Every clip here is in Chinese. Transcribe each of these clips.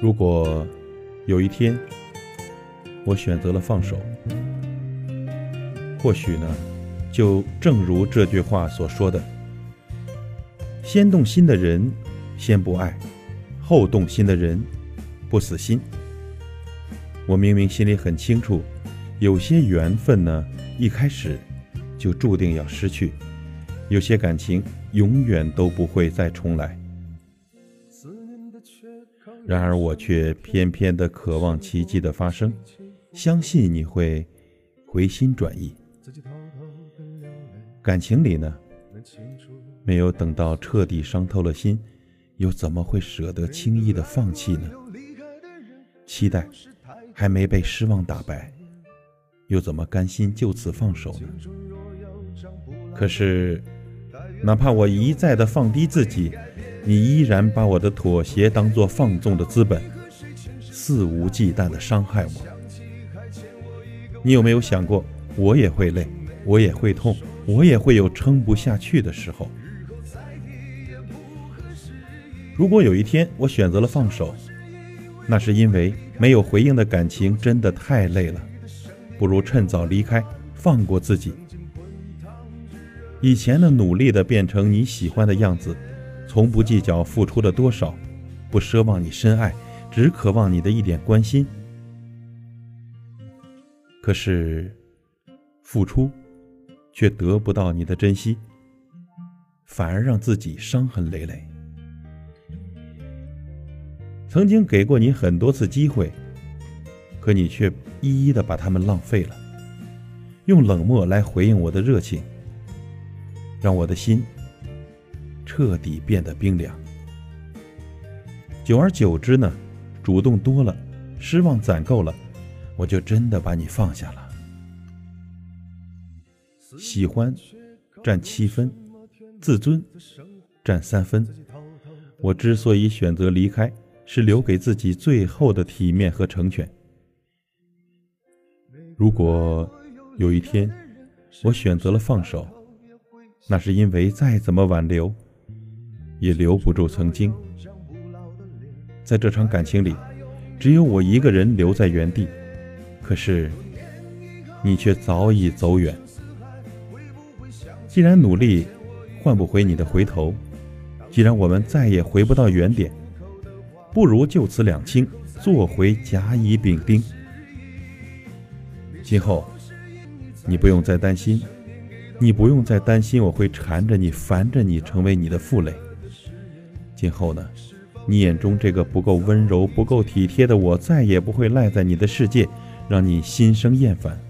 如果有一天我选择了放手，或许呢，就正如这句话所说的：“先动心的人先不爱，后动心的人不死心。”我明明心里很清楚，有些缘分呢，一开始就注定要失去；有些感情永远都不会再重来。然而我却偏偏的渴望奇迹的发生，相信你会回心转意。感情里呢，没有等到彻底伤透了心，又怎么会舍得轻易的放弃呢？期待还没被失望打败，又怎么甘心就此放手呢？可是，哪怕我一再的放低自己。你依然把我的妥协当作放纵的资本，肆无忌惮地伤害我。你有没有想过，我也会累，我也会痛，我也会有撑不下去的时候？如果有一天我选择了放手，那是因为没有回应的感情真的太累了，不如趁早离开，放过自己。以前的努力的变成你喜欢的样子。从不计较付出了多少，不奢望你深爱，只渴望你的一点关心。可是，付出却得不到你的珍惜，反而让自己伤痕累累。曾经给过你很多次机会，可你却一一的把他们浪费了，用冷漠来回应我的热情，让我的心。彻底变得冰凉。久而久之呢，主动多了，失望攒够了，我就真的把你放下了。喜欢占七分，自尊占三分。我之所以选择离开，是留给自己最后的体面和成全。如果有一天我选择了放手，那是因为再怎么挽留。也留不住曾经，在这场感情里，只有我一个人留在原地。可是，你却早已走远。既然努力换不回你的回头，既然我们再也回不到原点，不如就此两清，做回甲乙丙丁。今后，你不用再担心，你不用再担心我会缠着你、烦着你，成为你的负累。今后呢，你眼中这个不够温柔、不够体贴的我，再也不会赖在你的世界，让你心生厌烦。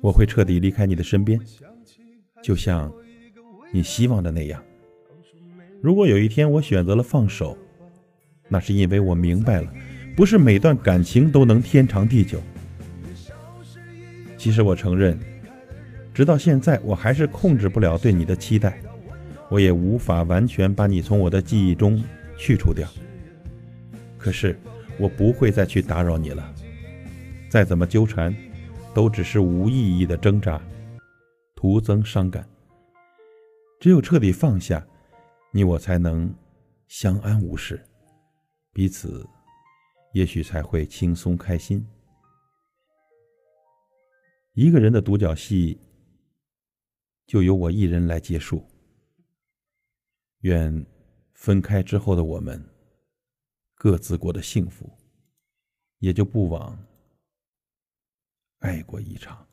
我会彻底离开你的身边，就像你希望的那样。如果有一天我选择了放手，那是因为我明白了，不是每段感情都能天长地久。其实我承认。直到现在，我还是控制不了对你的期待，我也无法完全把你从我的记忆中去除掉。可是，我不会再去打扰你了。再怎么纠缠，都只是无意义的挣扎，徒增伤感。只有彻底放下，你我才能相安无事，彼此也许才会轻松开心。一个人的独角戏。就由我一人来结束。愿分开之后的我们各自过得幸福，也就不枉爱过一场。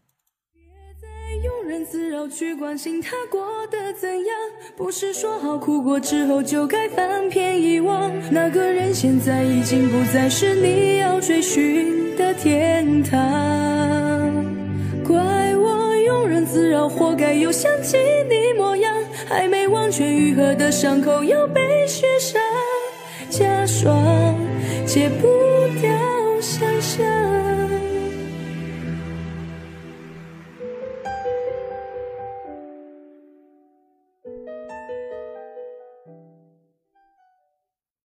别再庸人自扰去关心他过得怎样，不是说好哭过之后就该翻篇遗忘。那个人现在已经不再是你要追寻的天堂。自扰，活该又想起你模样，还没完全愈合的伤口又被雪上加霜，解不。